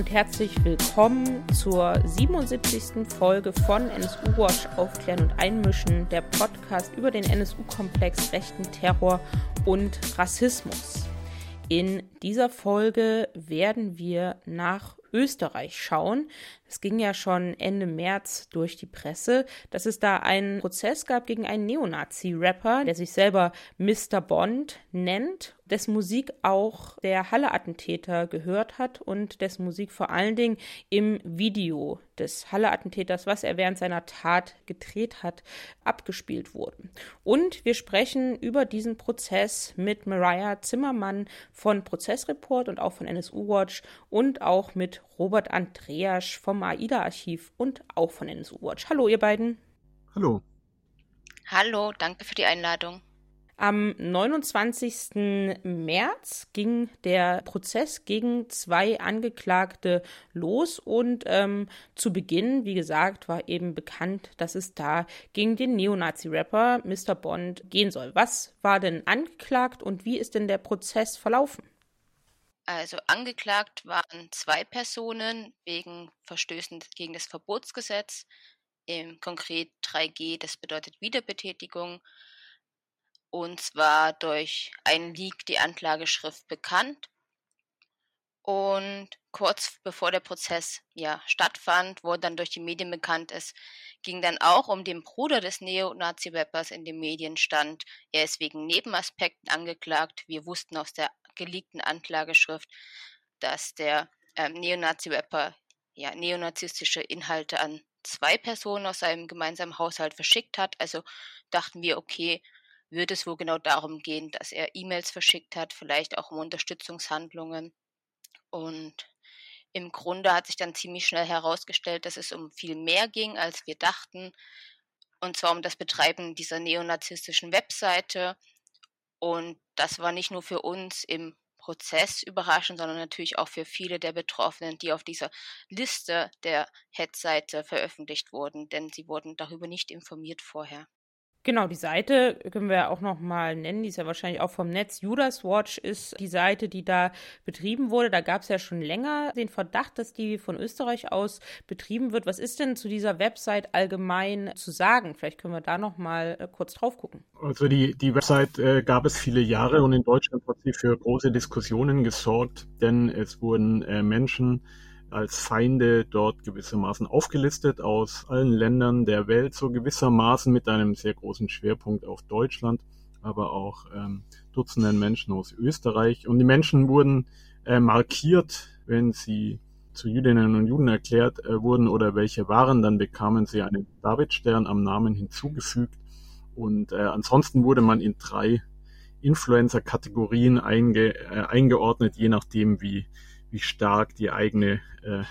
und herzlich willkommen zur 77. Folge von NSU Watch Aufklären und Einmischen, der Podcast über den NSU-Komplex rechten Terror und Rassismus. In dieser Folge werden wir nach Österreich schauen. Es ging ja schon Ende März durch die Presse, dass es da einen Prozess gab gegen einen Neonazi-Rapper, der sich selber Mr. Bond nennt, dessen Musik auch der Halle-Attentäter gehört hat und dessen Musik vor allen Dingen im Video des Halle-Attentäters, was er während seiner Tat gedreht hat, abgespielt wurde. Und wir sprechen über diesen Prozess mit Mariah Zimmermann von Prozessreport und auch von NSU Watch und auch mit Robert Andreas vom AIDA-Archiv und auch von NSU Watch. Hallo, ihr beiden. Hallo. Hallo, danke für die Einladung. Am 29. März ging der Prozess gegen zwei Angeklagte los und ähm, zu Beginn, wie gesagt, war eben bekannt, dass es da gegen den Neonazi-Rapper Mr. Bond gehen soll. Was war denn angeklagt und wie ist denn der Prozess verlaufen? Also angeklagt waren zwei Personen wegen Verstößen gegen das Verbotsgesetz, im konkret 3G, das bedeutet Wiederbetätigung. Und zwar durch einen Leak die Anklageschrift bekannt. Und kurz bevor der Prozess ja stattfand, wurde dann durch die Medien bekannt, es ging dann auch um den Bruder des Neonazi-Rappers in den Medien stand. Er ist wegen Nebenaspekten angeklagt. Wir wussten aus der geleakten Anklageschrift, dass der ähm, Neonazi-Rapper ja, neonazistische Inhalte an zwei Personen aus einem gemeinsamen Haushalt verschickt hat. Also dachten wir, okay, wird es wohl genau darum gehen, dass er E-Mails verschickt hat, vielleicht auch um Unterstützungshandlungen. Und im Grunde hat sich dann ziemlich schnell herausgestellt, dass es um viel mehr ging, als wir dachten. Und zwar um das Betreiben dieser neonazistischen Webseite. Und das war nicht nur für uns im Prozess überraschend, sondern natürlich auch für viele der Betroffenen, die auf dieser Liste der Head-Seite veröffentlicht wurden, denn sie wurden darüber nicht informiert vorher. Genau, die Seite können wir auch noch mal nennen, die ist ja wahrscheinlich auch vom Netz. Judas Watch ist die Seite, die da betrieben wurde. Da gab es ja schon länger den Verdacht, dass die von Österreich aus betrieben wird. Was ist denn zu dieser Website allgemein zu sagen? Vielleicht können wir da noch mal äh, kurz drauf gucken. Also die, die Website äh, gab es viele Jahre und in Deutschland hat sie für große Diskussionen gesorgt, denn es wurden äh, Menschen als Feinde dort gewissermaßen aufgelistet aus allen Ländern der Welt, so gewissermaßen mit einem sehr großen Schwerpunkt auf Deutschland, aber auch ähm, Dutzenden Menschen aus Österreich. Und die Menschen wurden äh, markiert, wenn sie zu Jüdinnen und Juden erklärt äh, wurden oder welche waren, dann bekamen sie einen Davidstern am Namen hinzugefügt. Und äh, ansonsten wurde man in drei Influencer-Kategorien einge, äh, eingeordnet, je nachdem, wie wie stark die eigene äh,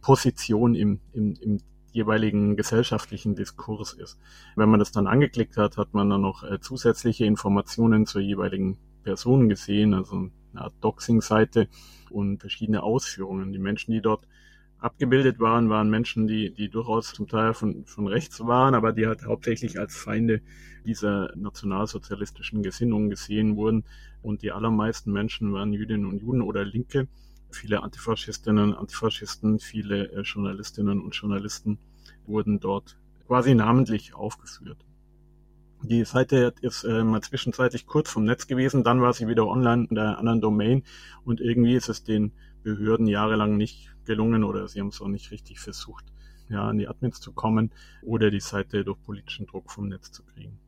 Position im, im, im jeweiligen gesellschaftlichen Diskurs ist. Wenn man das dann angeklickt hat, hat man dann noch äh, zusätzliche Informationen zur jeweiligen Person gesehen, also eine Art Doxing-Seite und verschiedene Ausführungen. Die Menschen, die dort abgebildet waren, waren Menschen, die, die durchaus zum Teil von, von rechts waren, aber die halt hauptsächlich als Feinde dieser nationalsozialistischen Gesinnung gesehen wurden. Und die allermeisten Menschen waren Jüdinnen und Juden oder Linke viele Antifaschistinnen, Antifaschisten, viele äh, Journalistinnen und Journalisten wurden dort quasi namentlich aufgeführt. Die Seite ist äh, mal zwischenzeitlich kurz vom Netz gewesen, dann war sie wieder online in der anderen Domain und irgendwie ist es den Behörden jahrelang nicht gelungen oder sie haben es auch nicht richtig versucht, ja, an die Admins zu kommen oder die Seite durch politischen Druck vom Netz zu kriegen.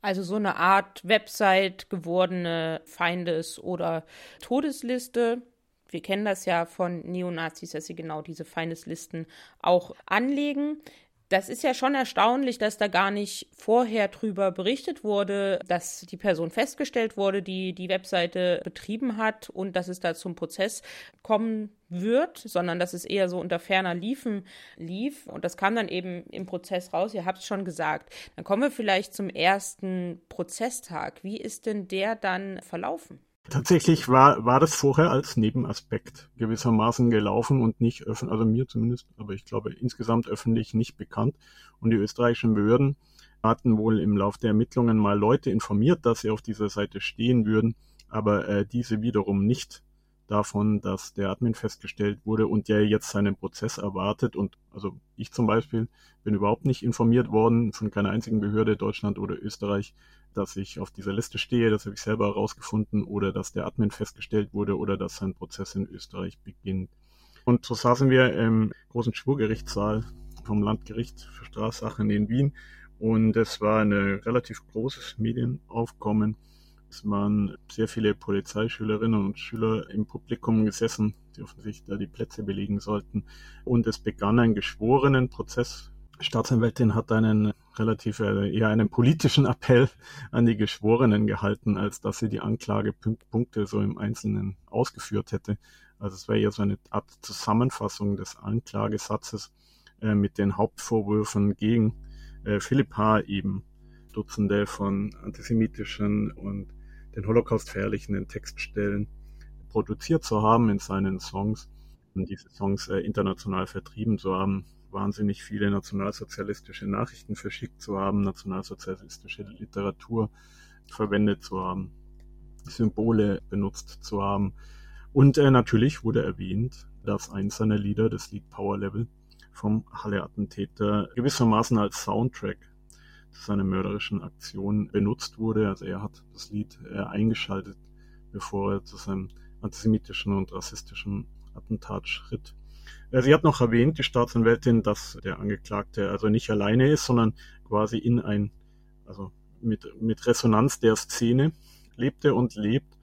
Also so eine Art Website gewordene Feindes- oder Todesliste, wir kennen das ja von Neonazis, dass sie genau diese Feindeslisten auch anlegen. Das ist ja schon erstaunlich, dass da gar nicht vorher drüber berichtet wurde, dass die Person festgestellt wurde, die die Webseite betrieben hat und dass es da zum Prozess kommen wird, sondern dass es eher so unter ferner Liefen lief. Und das kam dann eben im Prozess raus. Ihr habt es schon gesagt. Dann kommen wir vielleicht zum ersten Prozesstag. Wie ist denn der dann verlaufen? Tatsächlich war, war das vorher als Nebenaspekt gewissermaßen gelaufen und nicht öffentlich, also mir zumindest, aber ich glaube insgesamt öffentlich nicht bekannt. Und die österreichischen Behörden hatten wohl im Laufe der Ermittlungen mal Leute informiert, dass sie auf dieser Seite stehen würden, aber äh, diese wiederum nicht davon, dass der Admin festgestellt wurde und der jetzt seinen Prozess erwartet. Und also ich zum Beispiel bin überhaupt nicht informiert worden von keiner einzigen Behörde, Deutschland oder Österreich, dass ich auf dieser Liste stehe. Das habe ich selber herausgefunden oder dass der Admin festgestellt wurde oder dass sein Prozess in Österreich beginnt. Und so saßen wir im großen Schwurgerichtssaal vom Landgericht für Strafsachen in Wien und es war ein relativ großes Medienaufkommen. Es waren sehr viele Polizeischülerinnen und Schüler im Publikum gesessen, die offensichtlich da die Plätze belegen sollten. Und es begann ein Geschworenenprozess. Staatsanwältin hat einen relativ äh, eher einen politischen Appell an die Geschworenen gehalten, als dass sie die Anklagepunkte so im Einzelnen ausgeführt hätte. Also es war eher so eine Art Zusammenfassung des Anklagesatzes äh, mit den Hauptvorwürfen gegen äh, Philipp H. eben Dutzende von antisemitischen und den Holocaust verherrlichenden Textstellen produziert zu haben in seinen Songs und diese Songs äh, international vertrieben zu haben, wahnsinnig viele nationalsozialistische Nachrichten verschickt zu haben, nationalsozialistische Literatur verwendet zu haben, Symbole benutzt zu haben. Und äh, natürlich wurde erwähnt, dass eins seiner Lieder, das Lied Power Level, vom Halle-Attentäter gewissermaßen als Soundtrack zu seiner mörderischen Aktion benutzt wurde. Also er hat das Lied äh, eingeschaltet, bevor er zu seinem antisemitischen und rassistischen Attentat schritt. Äh, sie hat noch erwähnt, die Staatsanwältin, dass der Angeklagte also nicht alleine ist, sondern quasi in ein, also mit, mit Resonanz der Szene lebte und lebt.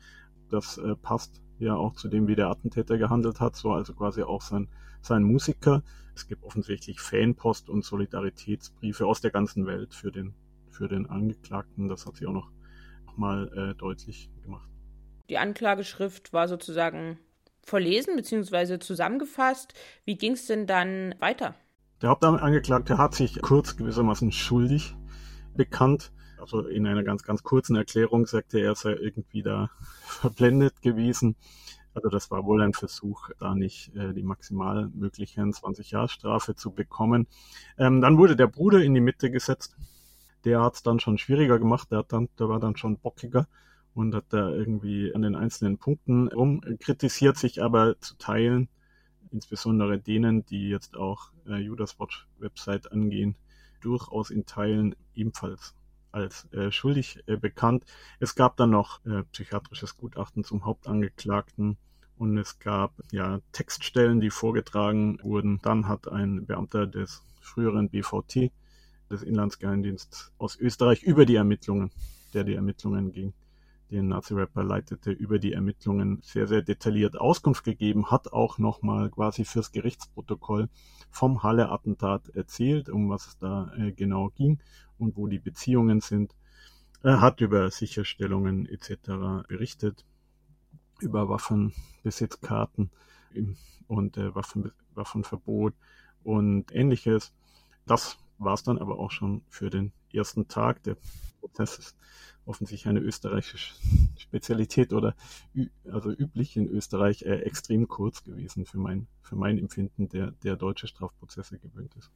Das äh, passt ja auch zu dem, wie der Attentäter gehandelt hat, so also quasi auch sein, sein Musiker. Es gibt offensichtlich Fanpost und Solidaritätsbriefe aus der ganzen Welt für den, für den Angeklagten. Das hat sie auch noch, noch mal äh, deutlich gemacht. Die Anklageschrift war sozusagen verlesen bzw. zusammengefasst. Wie ging es denn dann weiter? Der Hauptangeklagte hat sich kurz gewissermaßen schuldig bekannt. Also in einer ganz, ganz kurzen Erklärung sagte er, er sei irgendwie da verblendet gewesen also das war wohl ein Versuch, da nicht äh, die maximal möglichen 20 Jahre Strafe zu bekommen. Ähm, dann wurde der Bruder in die Mitte gesetzt. Der hat es dann schon schwieriger gemacht. Der, hat dann, der war dann schon bockiger und hat da irgendwie an den einzelnen Punkten rumkritisiert, sich aber zu teilen, insbesondere denen, die jetzt auch äh, Judas Watch Website angehen, durchaus in Teilen ebenfalls als äh, schuldig äh, bekannt. Es gab dann noch äh, psychiatrisches Gutachten zum Hauptangeklagten und es gab ja Textstellen, die vorgetragen wurden. Dann hat ein Beamter des früheren BVT, des Inlandsgeheimdienstes aus Österreich, über die Ermittlungen, der die Ermittlungen ging, den Nazi-Rapper leitete, über die Ermittlungen sehr, sehr detailliert Auskunft gegeben, hat auch nochmal quasi fürs Gerichtsprotokoll vom Halle-Attentat erzählt, um was es da äh, genau ging und wo die Beziehungen sind. Er hat über Sicherstellungen etc. berichtet, über Waffenbesitzkarten und äh, Waffen, Waffenverbot und ähnliches. Das war es dann aber auch schon für den ersten Tag. Der Prozess ist offensichtlich eine österreichische Spezialität oder also üblich in Österreich äh, extrem kurz gewesen für mein, für mein Empfinden, der, der deutsche Strafprozesse gewöhnt ist.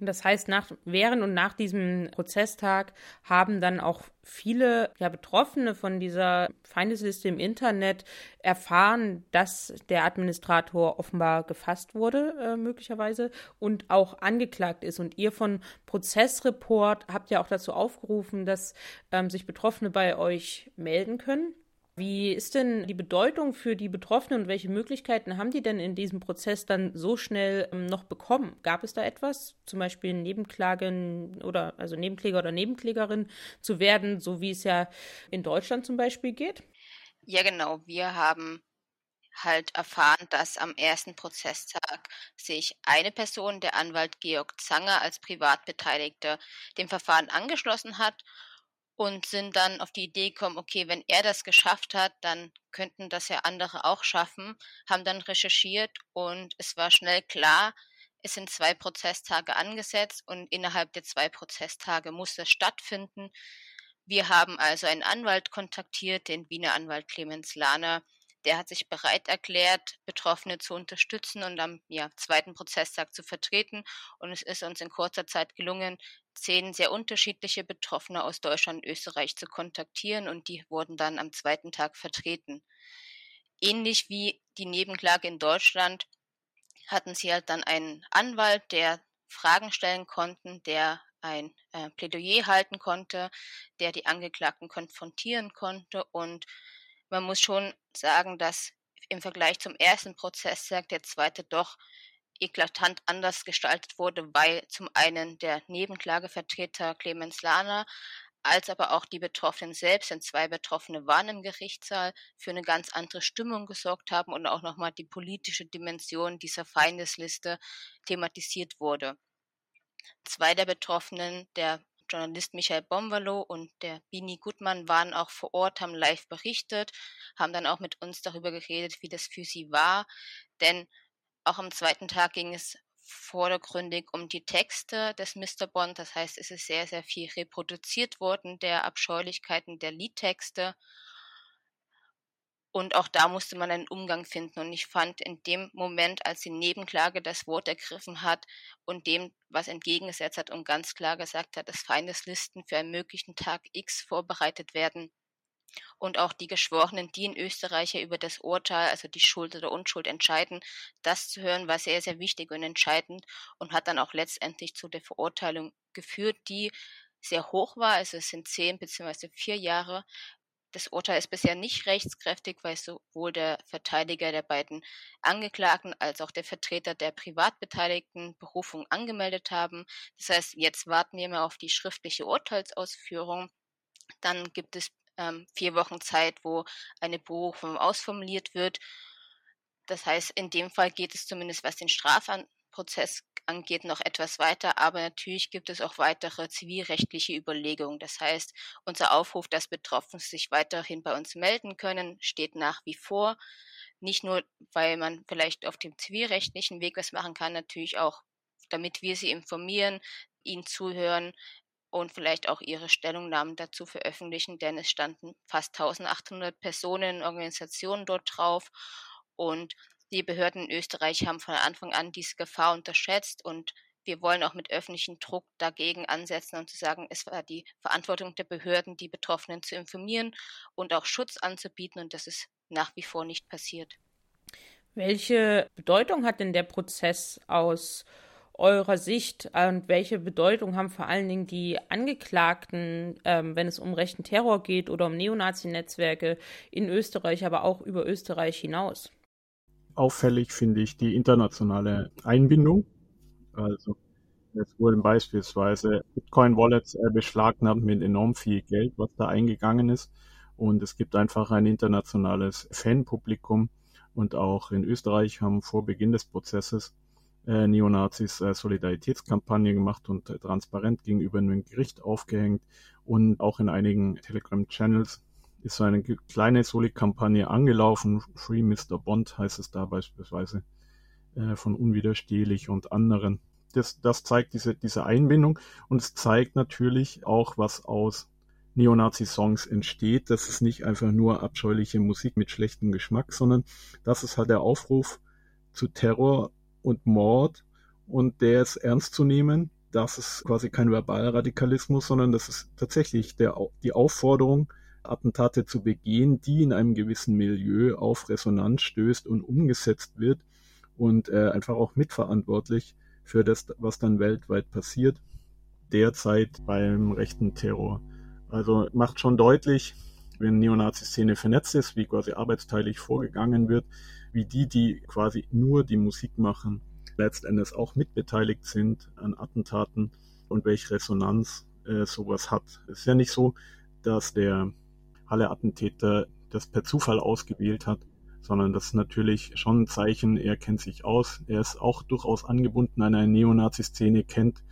Das heißt, nach, während und nach diesem Prozesstag haben dann auch viele ja, Betroffene von dieser Feindesliste im Internet erfahren, dass der Administrator offenbar gefasst wurde, äh, möglicherweise, und auch angeklagt ist. Und ihr von Prozessreport habt ja auch dazu aufgerufen, dass ähm, sich Betroffene bei euch melden können. Wie ist denn die Bedeutung für die Betroffenen und welche Möglichkeiten haben die denn in diesem Prozess dann so schnell ähm, noch bekommen? Gab es da etwas, zum Beispiel Nebenklagen oder also Nebenkläger oder Nebenklägerin zu werden, so wie es ja in Deutschland zum Beispiel geht? Ja, genau. Wir haben halt erfahren, dass am ersten Prozesstag sich eine Person, der Anwalt Georg Zanger, als Privatbeteiligter dem Verfahren angeschlossen hat und sind dann auf die Idee gekommen, okay, wenn er das geschafft hat, dann könnten das ja andere auch schaffen, haben dann recherchiert und es war schnell klar, es sind zwei Prozesstage angesetzt und innerhalb der zwei Prozesstage muss das stattfinden. Wir haben also einen Anwalt kontaktiert, den Wiener Anwalt Clemens Lahner, der hat sich bereit erklärt, Betroffene zu unterstützen und am ja, zweiten Prozesstag zu vertreten. Und es ist uns in kurzer Zeit gelungen, zehn sehr unterschiedliche Betroffene aus Deutschland und Österreich zu kontaktieren und die wurden dann am zweiten Tag vertreten. ähnlich wie die Nebenklage in Deutschland hatten sie halt dann einen Anwalt, der Fragen stellen konnte, der ein äh, Plädoyer halten konnte, der die Angeklagten konfrontieren konnte. Und man muss schon sagen, dass im Vergleich zum ersten Prozesstag der zweite doch eklatant anders gestaltet wurde, weil zum einen der Nebenklagevertreter Clemens Lahner als aber auch die Betroffenen selbst, denn zwei Betroffene waren im Gerichtssaal, für eine ganz andere Stimmung gesorgt haben und auch nochmal die politische Dimension dieser Feindesliste thematisiert wurde. Zwei der Betroffenen, der Journalist Michael Bomberlo und der Bini Gutmann waren auch vor Ort, haben live berichtet, haben dann auch mit uns darüber geredet, wie das für sie war. Denn auch am zweiten Tag ging es vordergründig um die Texte des Mr. Bond. Das heißt, es ist sehr, sehr viel reproduziert worden der Abscheulichkeiten der Liedtexte. Und auch da musste man einen Umgang finden. Und ich fand in dem Moment, als die Nebenklage das Wort ergriffen hat und dem, was entgegengesetzt hat und ganz klar gesagt hat, dass Feindeslisten für einen möglichen Tag X vorbereitet werden, und auch die Geschworenen, die in Österreich ja über das Urteil, also die Schuld oder Unschuld entscheiden, das zu hören, war sehr, sehr wichtig und entscheidend und hat dann auch letztendlich zu der Verurteilung geführt, die sehr hoch war. Also es sind zehn beziehungsweise vier Jahre. Das Urteil ist bisher nicht rechtskräftig, weil sowohl der Verteidiger der beiden Angeklagten als auch der Vertreter der Privatbeteiligten Berufung angemeldet haben. Das heißt, jetzt warten wir mal auf die schriftliche Urteilsausführung. Dann gibt es ähm, vier Wochen Zeit, wo eine Berufung ausformuliert wird. Das heißt, in dem Fall geht es zumindest, was den Strafprozess angeht, noch etwas weiter, aber natürlich gibt es auch weitere zivilrechtliche Überlegungen. Das heißt, unser Aufruf, dass Betroffene sich weiterhin bei uns melden können, steht nach wie vor. Nicht nur, weil man vielleicht auf dem zivilrechtlichen Weg was machen kann, natürlich auch, damit wir sie informieren, ihnen zuhören, und vielleicht auch ihre Stellungnahmen dazu veröffentlichen, denn es standen fast 1800 Personen in Organisationen dort drauf und die Behörden in Österreich haben von Anfang an diese Gefahr unterschätzt und wir wollen auch mit öffentlichem Druck dagegen ansetzen und zu sagen, es war die Verantwortung der Behörden, die Betroffenen zu informieren und auch Schutz anzubieten und das ist nach wie vor nicht passiert. Welche Bedeutung hat denn der Prozess aus eurer Sicht und welche Bedeutung haben vor allen Dingen die Angeklagten, ähm, wenn es um rechten Terror geht oder um Neonazi-Netzwerke in Österreich, aber auch über Österreich hinaus? Auffällig finde ich die internationale Einbindung. Also es wurden beispielsweise Bitcoin-Wallets äh, beschlagnahmt mit enorm viel Geld, was da eingegangen ist. Und es gibt einfach ein internationales Fanpublikum. Und auch in Österreich haben vor Beginn des Prozesses äh, Neonazis äh, Solidaritätskampagne gemacht und äh, transparent gegenüber einem Gericht aufgehängt. Und auch in einigen Telegram-Channels ist so eine kleine Soli-Kampagne angelaufen. Free Mr. Bond heißt es da beispielsweise äh, von Unwiderstehlich und anderen. Das, das zeigt diese, diese Einbindung und es zeigt natürlich auch, was aus Neonazi-Songs entsteht. Das ist nicht einfach nur abscheuliche Musik mit schlechtem Geschmack, sondern das ist halt der Aufruf zu Terror und Mord und der ist ernst zu nehmen. Das ist quasi kein Verbalradikalismus, sondern das ist tatsächlich der, die Aufforderung, Attentate zu begehen, die in einem gewissen Milieu auf Resonanz stößt und umgesetzt wird und äh, einfach auch mitverantwortlich für das, was dann weltweit passiert, derzeit beim rechten Terror. Also macht schon deutlich, wenn Neonazi-Szene vernetzt ist, wie quasi arbeitsteilig vorgegangen wird, wie die, die quasi nur die Musik machen, letztendlich auch mitbeteiligt sind an Attentaten und welche Resonanz äh, sowas hat. Es ist ja nicht so, dass der Halle-Attentäter das per Zufall ausgewählt hat, sondern das ist natürlich schon ein Zeichen, er kennt sich aus, er ist auch durchaus angebunden an eine Neonazi-Szene, kennt,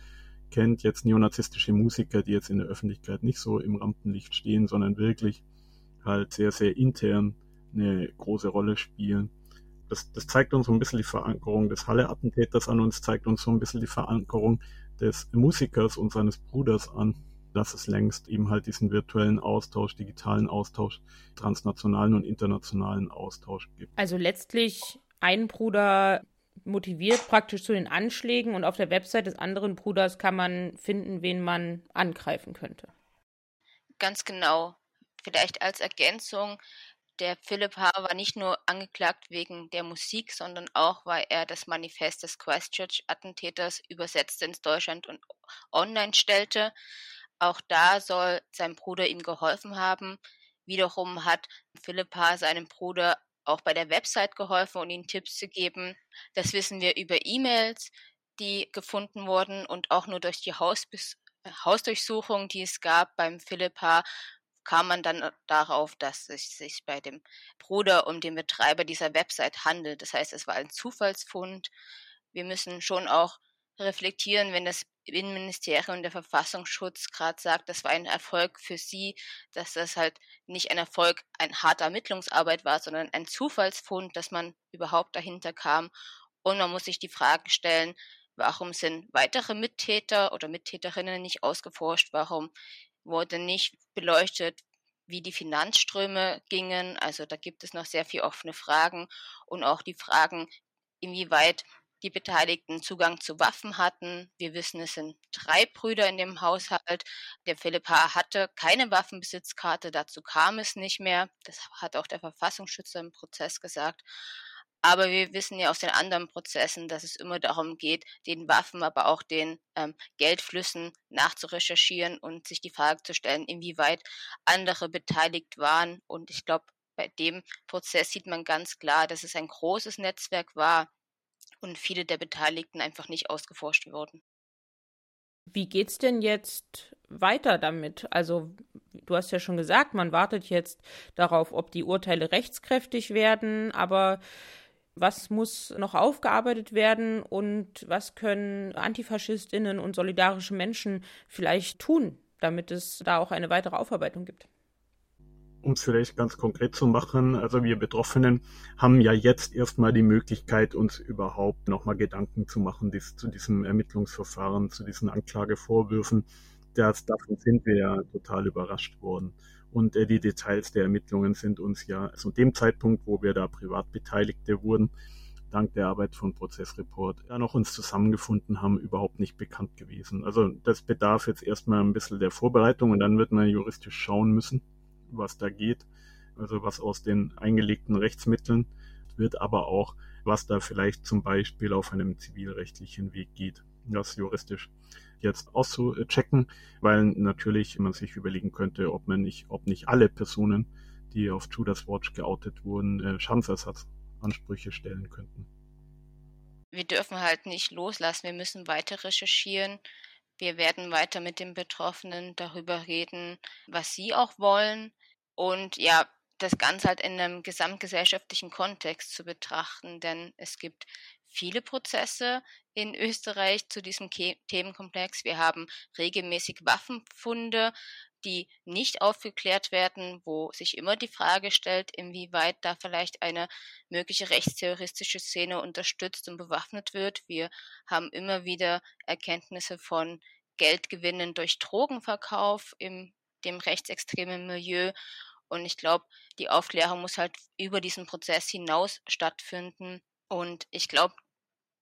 kennt jetzt neonazistische Musiker, die jetzt in der Öffentlichkeit nicht so im Rampenlicht stehen, sondern wirklich halt sehr, sehr intern eine große Rolle spielen das, das zeigt uns so ein bisschen die Verankerung des Halle-Attentäters an uns, zeigt uns so ein bisschen die Verankerung des Musikers und seines Bruders an, dass es längst eben halt diesen virtuellen Austausch, digitalen Austausch, transnationalen und internationalen Austausch gibt. Also letztlich ein Bruder motiviert praktisch zu den Anschlägen und auf der Website des anderen Bruders kann man finden, wen man angreifen könnte. Ganz genau. Vielleicht als Ergänzung, Der Philipp H. war nicht nur angeklagt wegen der Musik, sondern auch, weil er das Manifest des Christchurch-Attentäters übersetzt ins Deutschland und online stellte. Auch da soll sein Bruder ihm geholfen haben. Wiederum hat Philipp H. seinem Bruder auch bei der Website geholfen und ihm Tipps zu geben. Das wissen wir über E-Mails, die gefunden wurden und auch nur durch die Hausbes Hausdurchsuchung, die es gab beim Philipp H., kam man dann darauf, dass es sich bei dem Bruder um den Betreiber dieser Website handelt. Das heißt, es war ein Zufallsfund. Wir müssen schon auch reflektieren, wenn das Innenministerium der Verfassungsschutz gerade sagt, das war ein Erfolg für sie, dass das halt nicht ein Erfolg, ein harter Ermittlungsarbeit war, sondern ein Zufallsfund, dass man überhaupt dahinter kam. Und man muss sich die Frage stellen, warum sind weitere Mittäter oder Mittäterinnen nicht ausgeforscht? Warum wurde nicht beleuchtet, wie die Finanzströme gingen. Also da gibt es noch sehr viele offene Fragen und auch die Fragen, inwieweit die Beteiligten Zugang zu Waffen hatten. Wir wissen, es sind drei Brüder in dem Haushalt. Der Philipp H. hatte keine Waffenbesitzkarte, dazu kam es nicht mehr. Das hat auch der Verfassungsschützer im Prozess gesagt. Aber wir wissen ja aus den anderen Prozessen, dass es immer darum geht, den Waffen, aber auch den ähm, Geldflüssen nachzurecherchieren und sich die Frage zu stellen, inwieweit andere beteiligt waren. Und ich glaube, bei dem Prozess sieht man ganz klar, dass es ein großes Netzwerk war und viele der Beteiligten einfach nicht ausgeforscht wurden. Wie geht's denn jetzt weiter damit? Also, du hast ja schon gesagt, man wartet jetzt darauf, ob die Urteile rechtskräftig werden, aber was muss noch aufgearbeitet werden und was können Antifaschistinnen und solidarische Menschen vielleicht tun, damit es da auch eine weitere Aufarbeitung gibt? Um es vielleicht ganz konkret zu machen, also wir Betroffenen haben ja jetzt erstmal die Möglichkeit, uns überhaupt nochmal Gedanken zu machen dies, zu diesem Ermittlungsverfahren, zu diesen Anklagevorwürfen. Das, davon sind wir ja total überrascht worden. Und äh, die Details der Ermittlungen sind uns ja zu dem Zeitpunkt, wo wir da Privatbeteiligte wurden, dank der Arbeit von Prozessreport ja noch uns zusammengefunden haben, überhaupt nicht bekannt gewesen. Also das bedarf jetzt erstmal ein bisschen der Vorbereitung und dann wird man juristisch schauen müssen, was da geht. Also was aus den eingelegten Rechtsmitteln wird, aber auch, was da vielleicht zum Beispiel auf einem zivilrechtlichen Weg geht, das juristisch jetzt auszuchecken, weil natürlich man sich überlegen könnte, ob man nicht, ob nicht alle Personen, die auf Judas Watch geoutet wurden, äh, Schadensersatzansprüche stellen könnten. Wir dürfen halt nicht loslassen, wir müssen weiter recherchieren. Wir werden weiter mit den Betroffenen darüber reden, was sie auch wollen. Und ja, das Ganze halt in einem gesamtgesellschaftlichen Kontext zu betrachten, denn es gibt viele Prozesse in Österreich zu diesem Themenkomplex. Wir haben regelmäßig Waffenfunde, die nicht aufgeklärt werden, wo sich immer die Frage stellt, inwieweit da vielleicht eine mögliche rechtsterroristische Szene unterstützt und bewaffnet wird. Wir haben immer wieder Erkenntnisse von Geldgewinnen durch Drogenverkauf im dem rechtsextremen Milieu. Und ich glaube, die Aufklärung muss halt über diesen Prozess hinaus stattfinden. Und ich glaube,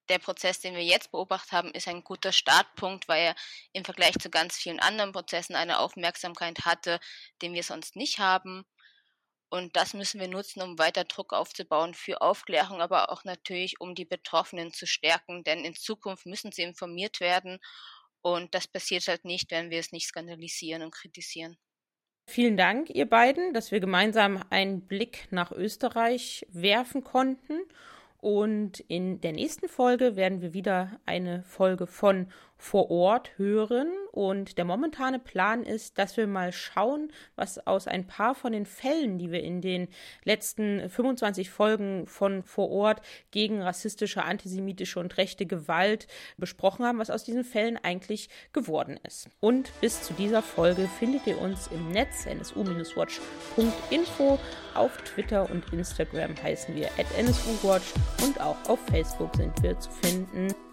der Prozess, den wir jetzt beobachtet haben, ist ein guter Startpunkt, weil er im Vergleich zu ganz vielen anderen Prozessen eine Aufmerksamkeit hatte, den wir sonst nicht haben. Und das müssen wir nutzen, um weiter Druck aufzubauen für Aufklärung, aber auch natürlich, um die Betroffenen zu stärken, denn in Zukunft müssen sie informiert werden. Und das passiert halt nicht, wenn wir es nicht skandalisieren und kritisieren. Vielen Dank, ihr beiden, dass wir gemeinsam einen Blick nach Österreich werfen konnten. Und in der nächsten Folge werden wir wieder eine Folge von vor Ort hören. Und der momentane Plan ist, dass wir mal schauen, was aus ein paar von den Fällen, die wir in den letzten 25 Folgen von vor Ort gegen rassistische, antisemitische und rechte Gewalt besprochen haben, was aus diesen Fällen eigentlich geworden ist. Und bis zu dieser Folge findet ihr uns im Netz nsu-watch.info. Auf Twitter und Instagram heißen wir at nsuwatch und auch auf Facebook sind wir zu finden.